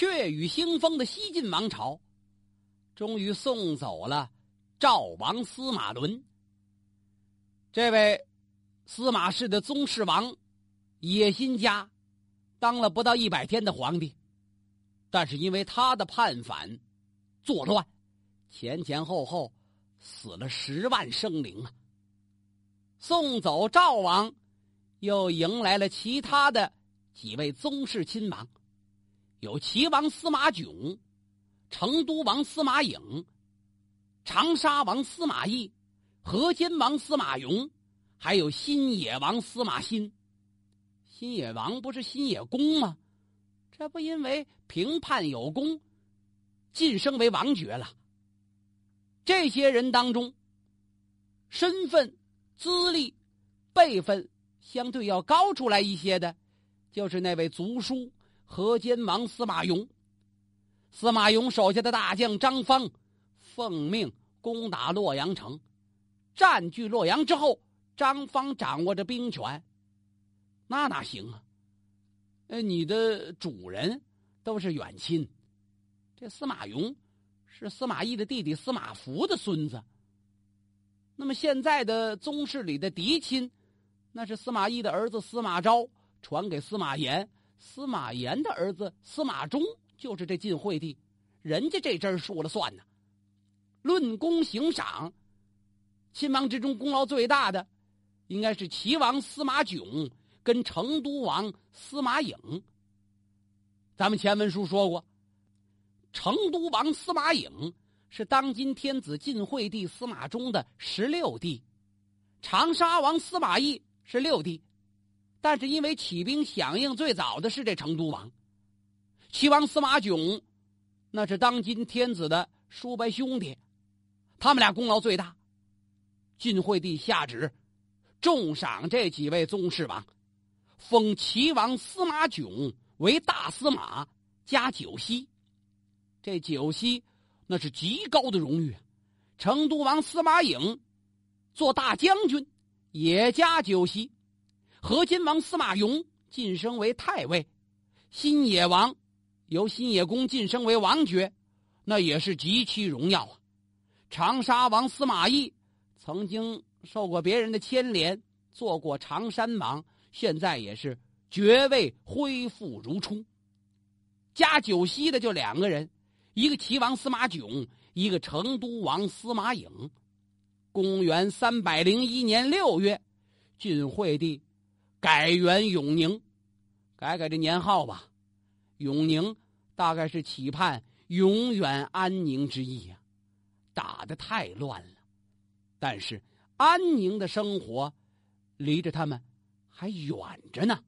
血雨腥风的西晋王朝，终于送走了赵王司马伦。这位司马氏的宗室王，野心家，当了不到一百天的皇帝，但是因为他的叛反、作乱，前前后后死了十万生灵啊！送走赵王，又迎来了其他的几位宗室亲王。有齐王司马囧、成都王司马颖、长沙王司马懿、河间王司马颙，还有新野王司马欣。新野王不是新野公吗？这不因为平叛有功，晋升为王爵了。这些人当中，身份、资历、辈分相对要高出来一些的，就是那位族叔。河间王司马颙，司马颙手下的大将张方，奉命攻打洛阳城，占据洛阳之后，张方掌握着兵权，那哪行啊？呃，你的主人都是远亲，这司马颙是司马懿的弟弟司马孚的孙子，那么现在的宗室里的嫡亲，那是司马懿的儿子司马昭传给司马炎。司马炎的儿子司马衷就是这晋惠帝，人家这阵说了算呢。论功行赏，亲王之中功劳最大的，应该是齐王司马囧跟成都王司马颖。咱们前文书说过，成都王司马颖是当今天子晋惠帝司马衷的十六弟，长沙王司马懿是六弟。但是因为起兵响应最早的是这成都王，齐王司马囧，那是当今天子的叔伯兄弟，他们俩功劳最大。晋惠帝下旨，重赏这几位宗室王，封齐王司马囧为大司马加九锡。这九锡那是极高的荣誉。成都王司马颖做大将军，也加九锡。河间王司马颙晋升为太尉，新野王由新野公晋升为王爵，那也是极其荣耀啊。长沙王司马懿曾经受过别人的牵连，做过长山王，现在也是爵位恢复如初。加九锡的就两个人，一个齐王司马囧，一个成都王司马颖。公元三百零一年六月，晋惠帝。改元永宁，改改这年号吧。永宁大概是期盼永远安宁之意呀。打的太乱了，但是安宁的生活离着他们还远着呢。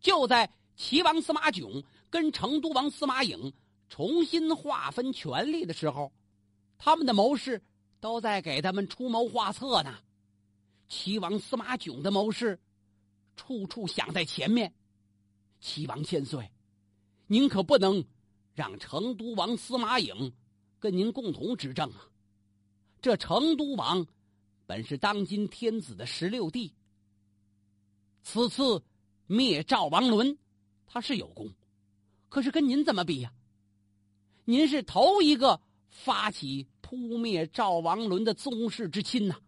就在齐王司马囧跟成都王司马颖重新划分权力的时候，他们的谋士都在给他们出谋划策呢。齐王司马囧的谋士，处处想在前面。齐王千岁，您可不能让成都王司马颖跟您共同执政啊！这成都王本是当今天子的十六弟，此次灭赵王伦，他是有功，可是跟您怎么比呀？您是头一个发起扑灭赵王伦的宗室之亲呐！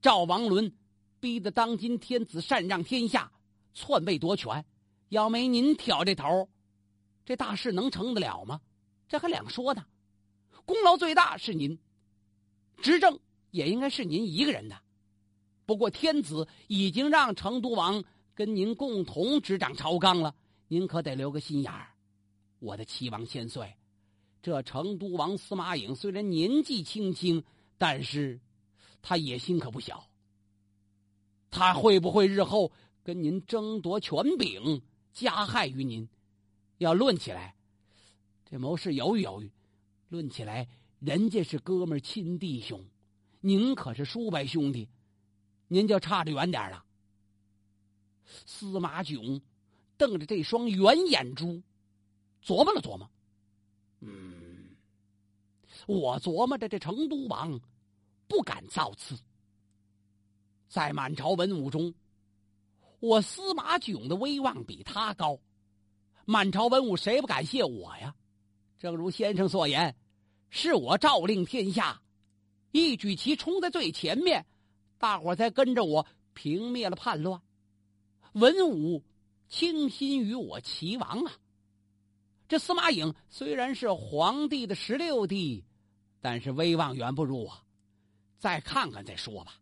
赵王伦逼得当今天子禅让天下，篡位夺权。要没您挑这头，这大事能成得了吗？这还两说呢。功劳最大是您，执政也应该是您一个人的。不过天子已经让成都王跟您共同执掌朝纲了，您可得留个心眼儿。我的齐王千岁，这成都王司马颖虽然年纪轻轻，但是。他野心可不小。他会不会日后跟您争夺权柄，加害于您？要论起来，这谋士犹豫犹豫。论起来，人家是哥们亲弟兄，您可是叔伯兄弟，您就差着远点了。司马囧瞪着这双圆眼珠，琢磨了琢磨，嗯，我琢磨着这成都王。不敢造次，在满朝文武中，我司马囧的威望比他高。满朝文武谁不感谢我呀？正如先生所言，是我诏令天下，一举旗冲在最前面，大伙才跟着我平灭了叛乱。文武倾心于我齐王啊！这司马颖虽然是皇帝的十六弟，但是威望远不如我。再看看再说吧。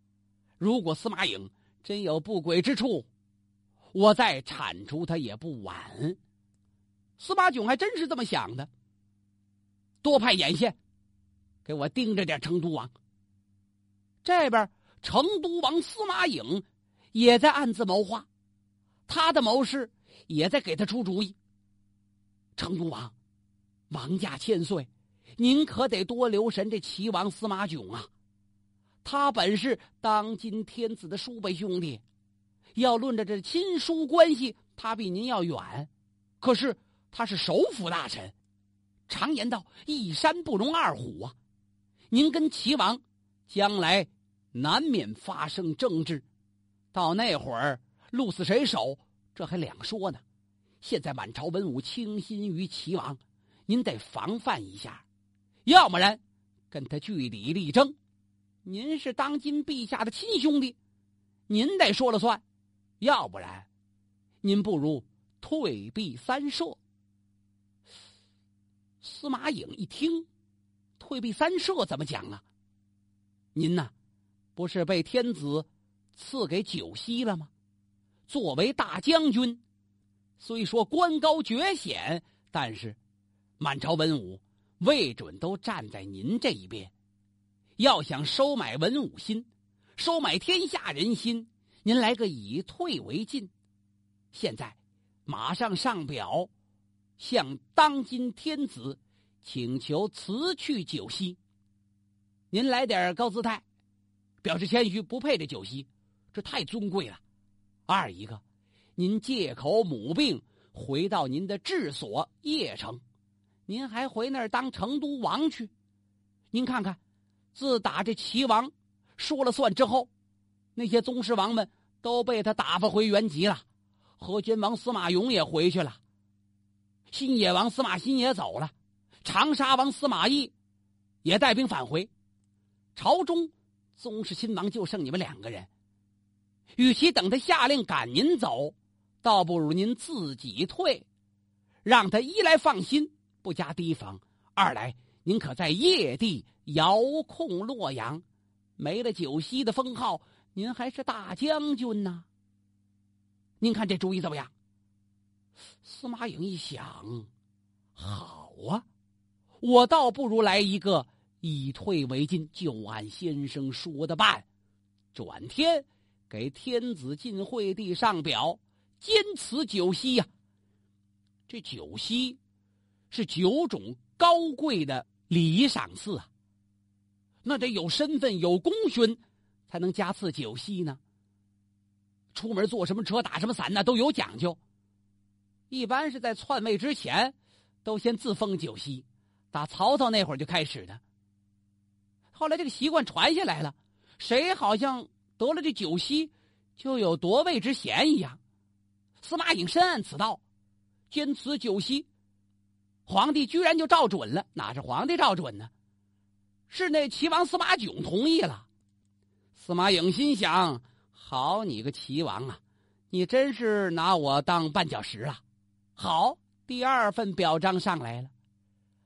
如果司马颖真有不轨之处，我再铲除他也不晚。司马囧还真是这么想的。多派眼线，给我盯着点成都王。这边成都王司马颖也在暗自谋划。他的谋士也在给他出主意。成都王，王家千岁，您可得多留神这齐王司马囧啊！他本是当今天子的叔辈兄弟，要论着这亲疏关系，他比您要远。可是他是首辅大臣，常言道一山不容二虎啊！您跟齐王将来难免发生争执，到那会儿。鹿死谁手，这还两说呢。现在满朝文武倾心于齐王，您得防范一下，要不然跟他据理力争。您是当今陛下的亲兄弟，您得说了算；要不然，您不如退避三舍。司马颖一听，退避三舍怎么讲啊？您呐，不是被天子赐给九锡了吗？作为大将军，虽说官高爵显，但是满朝文武未准都站在您这一边。要想收买文武心，收买天下人心，您来个以退为进。现在马上上表，向当今天子请求辞去九锡。您来点高姿态，表示谦虚，不配这九锡，这太尊贵了。二一个，您借口母病回到您的治所邺城，您还回那儿当成都王去？您看看，自打这齐王说了算之后，那些宗室王们都被他打发回原籍了。河间王司马永也回去了，新野王司马欣也走了，长沙王司马懿也带兵返回。朝中宗室亲王就剩你们两个人。与其等他下令赶您走，倒不如您自己退，让他一来放心，不加提防；二来您可在夜地遥控洛阳，没了九锡的封号，您还是大将军呢。您看这主意怎么样？司马颖一想，好啊，我倒不如来一个以退为进，就按先生说的办，转天。给天子晋惠帝上表，坚持九锡呀。这九锡是九种高贵的礼仪赏赐啊，那得有身份、有功勋，才能加赐九锡呢。出门坐什么车、打什么伞呢，都有讲究。一般是在篡位之前，都先自封九锡，打曹操那会儿就开始的。后来这个习惯传下来了，谁好像。得了这九锡，就有夺位之嫌一样。司马颖深谙此道，坚持九锡，皇帝居然就照准了。哪是皇帝照准呢？是那齐王司马囧同意了。司马颖心想：好你个齐王啊，你真是拿我当绊脚石啊！好，第二份表彰上来了。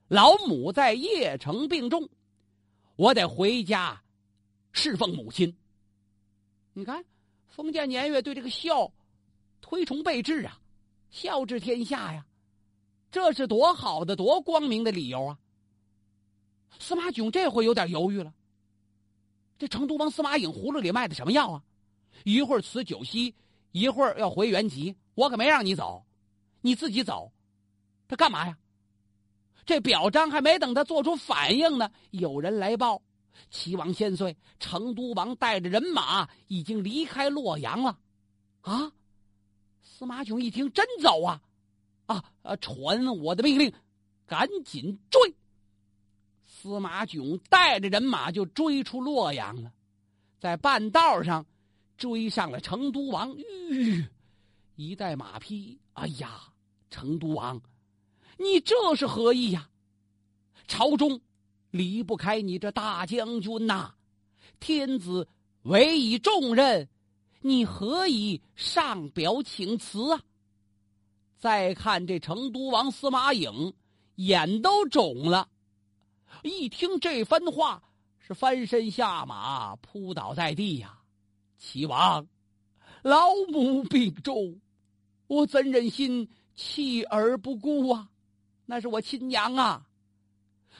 老母在邺城病重，我得回家侍奉母亲。你看，封建年月对这个孝推崇备至啊，孝治天下呀，这是多好的、多光明的理由啊！司马囧这回有点犹豫了。这成都王司马颖葫芦里卖的什么药啊？一会儿辞九锡，一会儿要回原籍，我可没让你走，你自己走，他干嘛呀？这表彰还没等他做出反应呢，有人来报。齐王千岁，成都王带着人马已经离开洛阳了，啊！司马囧一听，真走啊！啊啊！传我的命令，赶紧追！司马囧带着人马就追出洛阳了，在半道上追上了成都王，吁，一带马匹，哎呀，成都王，你这是何意呀？朝中离不开你这大将军呐！天子委以重任，你何以上表请辞啊？再看这成都王司马颖，眼都肿了。一听这番话，是翻身下马，扑倒在地呀！齐王，老母病重，我怎忍心弃而不顾啊？那是我亲娘啊！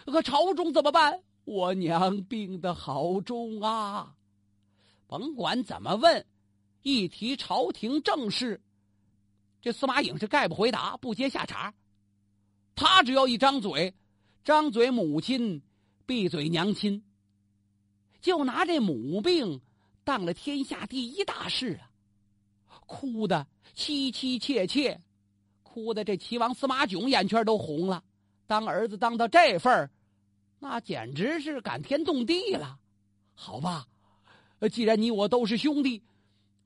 可朝中怎么办？我娘病得好重啊！甭管怎么问，一提朝廷政事。这司马颖是概不回答，不接下茬。他只要一张嘴，张嘴母亲，闭嘴娘亲。就拿这母病当了天下第一大事啊！哭的凄凄切切，哭的这齐王司马囧眼圈都红了。当儿子当到这份儿，那简直是感天动地了。好吧，既然你我都是兄弟，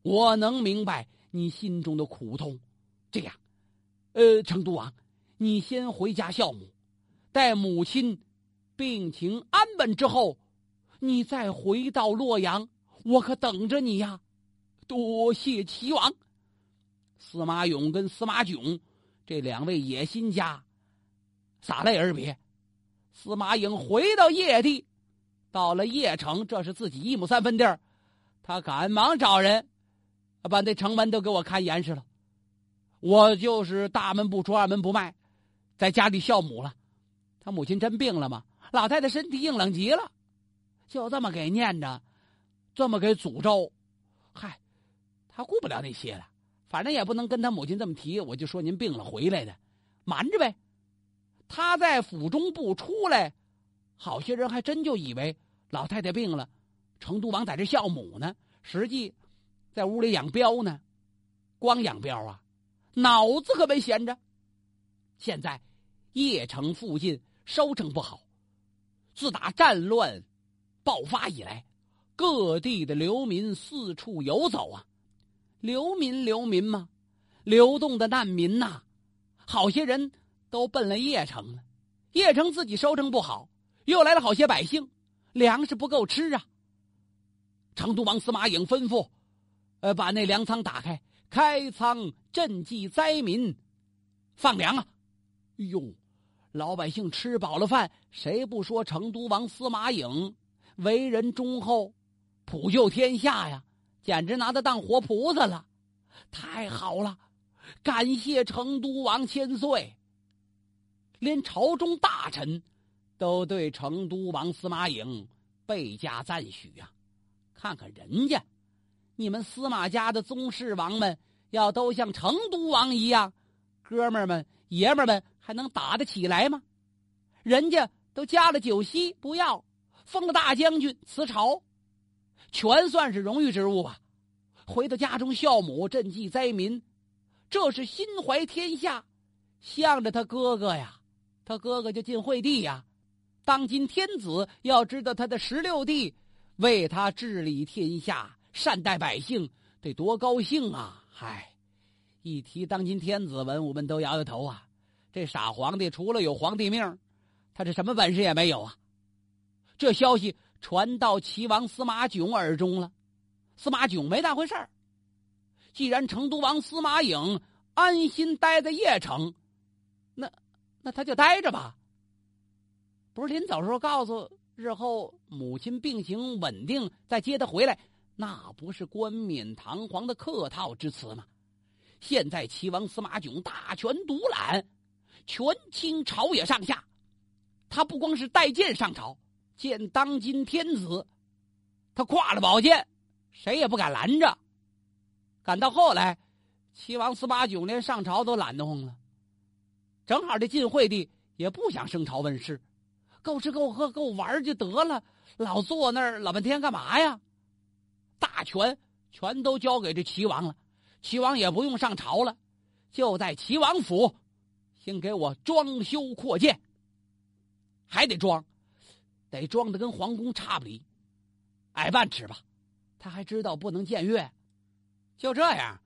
我能明白你心中的苦痛。这样，呃，成都王，你先回家孝母，待母亲病情安稳之后，你再回到洛阳，我可等着你呀！多谢齐王。司马勇跟司马囧这两位野心家洒泪而别。司马颖回到邺地，到了邺城，这是自己一亩三分地儿，他赶忙找人，把那城门都给我看严实了。我就是大门不出二门不迈，在家里孝母了。他母亲真病了吗？老太太身体硬朗极了，就这么给念着，这么给诅咒。嗨，他顾不了那些了，反正也不能跟他母亲这么提。我就说您病了回来的，瞒着呗。他在府中不出来，好些人还真就以为老太太病了，成都王在这孝母呢，实际在屋里养膘呢，光养膘啊。脑子可没闲着。现在邺城附近收成不好，自打战乱爆发以来，各地的流民四处游走啊。流民，流民嘛，流动的难民呐，好些人都奔了邺城了。邺城自己收成不好，又来了好些百姓，粮食不够吃啊。成都王司马颖吩咐，呃，把那粮仓打开。开仓赈济灾民，放粮啊！哎呦，老百姓吃饱了饭，谁不说成都王司马颖为人忠厚、普救天下呀？简直拿他当活菩萨了！太好了，感谢成都王千岁。连朝中大臣都对成都王司马颖倍加赞许呀！看看人家。你们司马家的宗室王们要都像成都王一样，哥们儿们、爷们们还能打得起来吗？人家都加了酒席，不要封了大将军，辞朝，全算是荣誉之物吧。回到家中孝母，赈济灾民，这是心怀天下，向着他哥哥呀。他哥哥就晋惠帝呀，当今天子要知道他的十六弟为他治理天下。善待百姓得多高兴啊！嗨，一提当今天子，文武们都摇摇头啊。这傻皇帝除了有皇帝命，他这什么本事也没有啊！这消息传到齐王司马囧耳中了，司马囧没当回事儿。既然成都王司马颖安心待在邺城，那那他就待着吧。不是临走时候告诉日后母亲病情稳定再接他回来。那不是冠冕堂皇的客套之词吗？现在齐王司马囧大权独揽，权倾朝野上下。他不光是带剑上朝见当今天子，他挎了宝剑，谁也不敢拦着。赶到后来，齐王司马囧连上朝都懒得慌了。正好这晋惠帝也不想升朝问事，够吃够喝够玩就得了，老坐那儿老半天干嘛呀？大权全都交给这齐王了，齐王也不用上朝了，就在齐王府，先给我装修扩建。还得装，得装的跟皇宫差不离，矮半尺吧。他还知道不能僭越，就这样，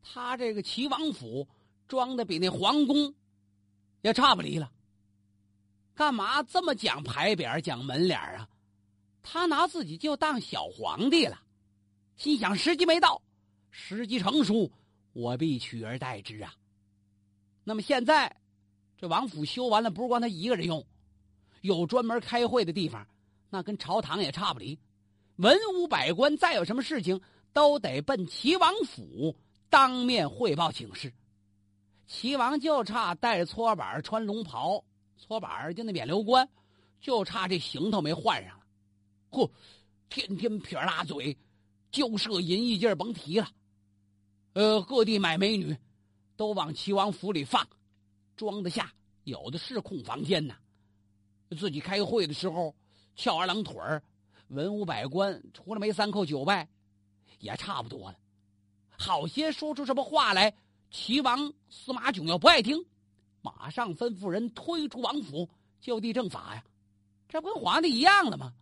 他这个齐王府装的比那皇宫也差不离了。干嘛这么讲牌匾、讲门脸啊？他拿自己就当小皇帝了，心想时机没到，时机成熟，我必取而代之啊。那么现在，这王府修完了，不是光他一个人用，有专门开会的地方，那跟朝堂也差不离。文武百官再有什么事情，都得奔齐王府当面汇报请示。齐王就差带着搓板、穿龙袍，搓板就那冕旒冠，就差这行头没换上了。嚯，天天撇大嘴，交涉淫逸劲儿甭提了。呃，各地买美女，都往齐王府里放，装得下，有的是空房间呢。自己开会的时候翘二郎腿儿，文武百官除了没三叩九拜，也差不多了。好些说出什么话来，齐王司马囧要不爱听，马上吩咐人推出王府，就地正法呀。这不跟皇帝一样了吗？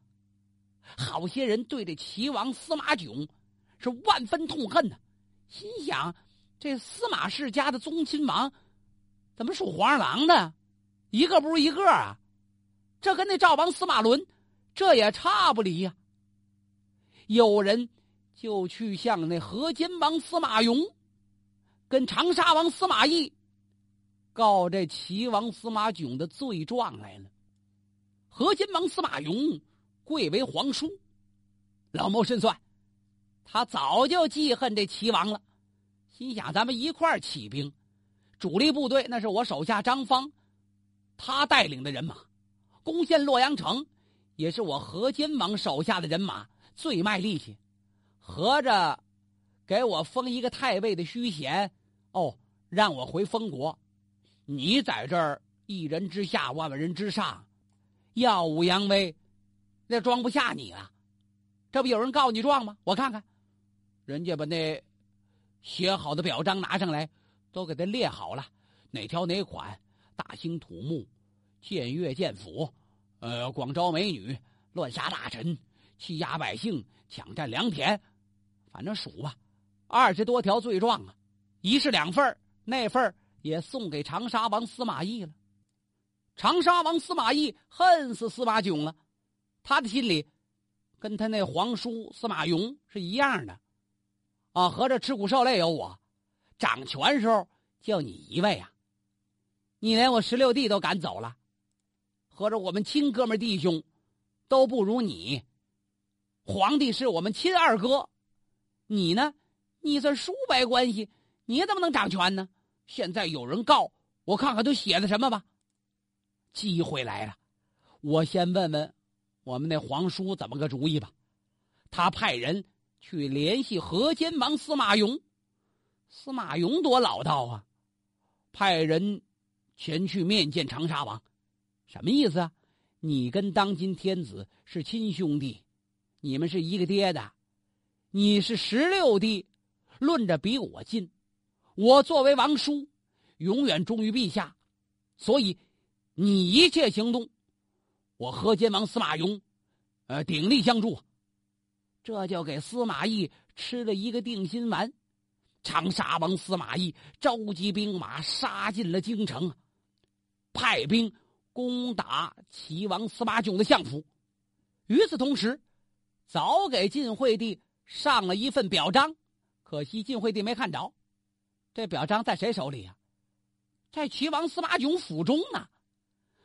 好些人对这齐王司马囧是万分痛恨呢，心想：这司马氏家的宗亲王怎么属黄二郎的？一个不如一个啊！这跟那赵王司马伦这也差不离呀。有人就去向那河间王司马颙跟长沙王司马懿告这齐王司马囧的罪状来了。河间王司马颙。贵为皇叔，老谋深算，他早就记恨这齐王了，心想咱们一块儿起兵，主力部队那是我手下张方，他带领的人马，攻陷洛阳城，也是我河间王手下的人马最卖力气，合着给我封一个太尉的虚衔，哦，让我回封国，你在这儿一人之下，万人之上，耀武扬威。那装不下你了，这不有人告你状吗？我看看，人家把那写好的表彰拿上来，都给他列好了，哪条哪款，大兴土木，僭越建府，呃，广招美女，乱杀大臣，欺压百姓，抢占良田，反正数吧，二十多条罪状啊，一式两份那份也送给长沙王司马懿了。长沙王司马懿恨死司马囧了。他的心里，跟他那皇叔司马颙是一样的，啊，合着吃苦受累有我，掌权时候就你一位啊，你连我十六弟都赶走了，合着我们亲哥们弟兄都不如你，皇帝是我们亲二哥，你呢，你算叔伯关系，你怎么能掌权呢？现在有人告我，看看都写的什么吧。机会来了，我先问问。我们那皇叔怎么个主意吧？他派人去联系河间王司马颙。司马颙多老道啊，派人前去面见长沙王。什么意思啊？你跟当今天子是亲兄弟，你们是一个爹的。你是十六弟，论着比我近。我作为王叔，永远忠于陛下，所以你一切行动。我河间王司马颙，呃，鼎力相助，这就给司马懿吃了一个定心丸。长沙王司马懿召集兵马，杀进了京城，派兵攻打齐王司马囧的相府。与此同时，早给晋惠帝上了一份表彰，可惜晋惠帝没看着。这表彰在谁手里呀？在齐王司马囧府中呢。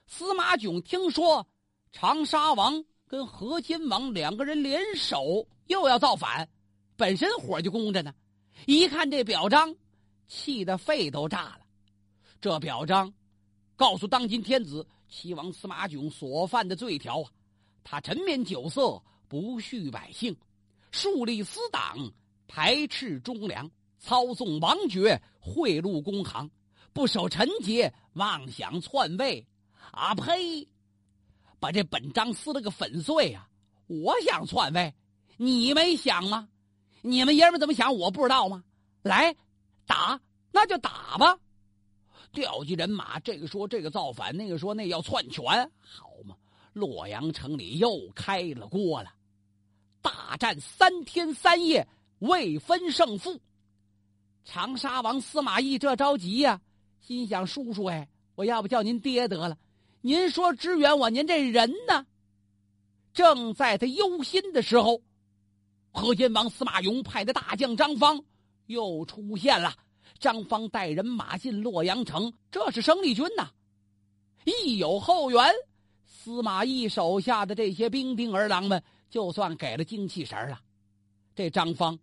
司马囧听说。长沙王跟河间王两个人联手，又要造反，本身火就攻着呢。一看这表彰，气得肺都炸了。这表彰告诉当今天子齐王司马囧所犯的罪条啊，他沉湎酒色，不恤百姓，树立私党，排斥忠良，操纵王爵，贿赂公行，不守臣节，妄想篡位。啊呸！把这本章撕了个粉碎呀！我想篡位，你没想吗？你们爷们怎么想？我不知道吗？来，打，那就打吧！调集人马，这个说这个造反，那个说那要篡权，好嘛！洛阳城里又开了锅了，大战三天三夜，未分胜负。长沙王司马懿这着急呀，心想：“叔叔哎，我要不叫您爹得了。您说支援我，您这人呢？”正在他忧心的时候，河间王司马勇派的大将张方又出现了。张方带人马进洛阳城，这是生力军呐！一有后援，司马懿手下的这些兵丁儿郎们就算给了精气神了。这张方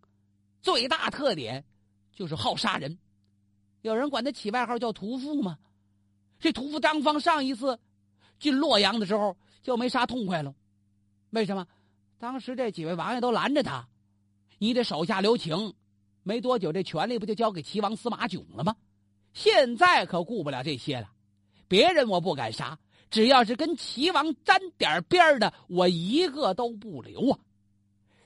最大特点就是好杀人，有人管他起外号叫“屠夫”吗？这屠夫张方上一次进洛阳的时候就没杀痛快了，为什么？当时这几位王爷都拦着他，你得手下留情。没多久，这权力不就交给齐王司马囧了吗？现在可顾不了这些了。别人我不敢杀，只要是跟齐王沾点边的，我一个都不留啊！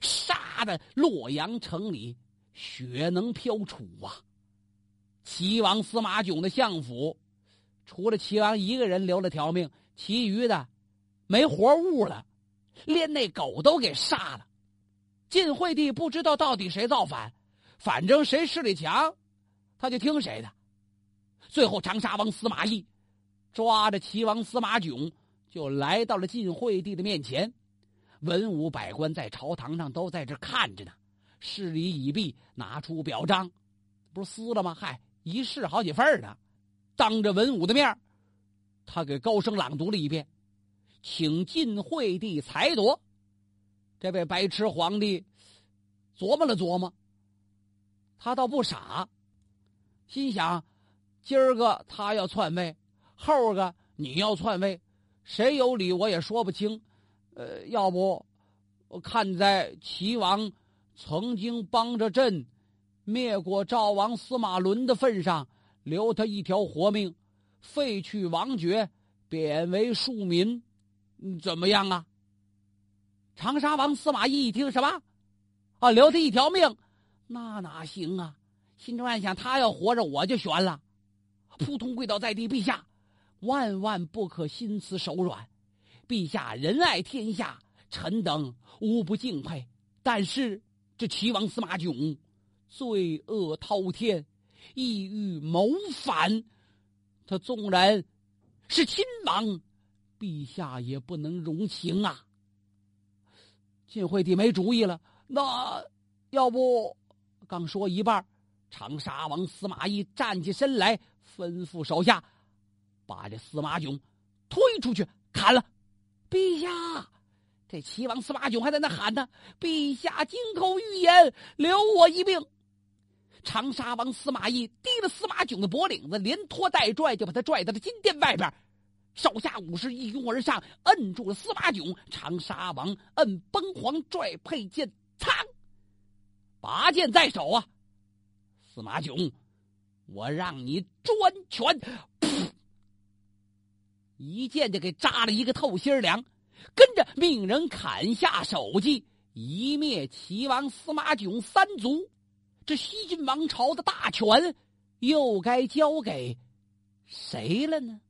杀的洛阳城里血能飘出啊！齐王司马囧的相府，除了齐王一个人留了条命，其余的没活物了，连那狗都给杀了。晋惠帝不知道到底谁造反。反正谁势力强，他就听谁的。最后，长沙王司马懿抓着齐王司马囧，就来到了晋惠帝的面前。文武百官在朝堂上都在这看着呢。事礼已毕，拿出表彰，不是撕了吗？嗨，一试好几份呢。当着文武的面他给高声朗读了一遍，请晋惠帝裁夺。这位白痴皇帝琢磨了琢磨。他倒不傻，心想：今儿个他要篡位，后个你要篡位，谁有理我也说不清。呃，要不我看在齐王曾经帮着朕灭过赵王司马伦的份上，留他一条活命，废去王爵，贬为庶民，怎么样啊？长沙王司马懿一听什么？啊，留他一条命。那哪行啊！心中暗想：他要活着，我就悬了。扑通跪倒在地，陛下，万万不可心慈手软。陛下仁爱天下，臣等无不敬佩。但是这齐王司马囧，罪恶滔天，意欲谋反。他纵然是亲王，陛下也不能容情啊！晋惠帝没主意了，那要不？刚说一半，长沙王司马懿站起身来，吩咐手下把这司马囧推出去砍了。陛下，这齐王司马囧还在那喊呢：“陛下金口玉言，留我一命。”长沙王司马懿提了司马囧的脖领子，连拖带拽，就把他拽到了金殿外边。手下武士一拥而上，摁住了司马囧。长沙王摁崩簧，拽佩剑，噌！拔剑在手啊，司马囧，我让你专权！一剑就给扎了一个透心凉，跟着命人砍下首级，一灭齐王司马囧三族。这西晋王朝的大权又该交给谁了呢？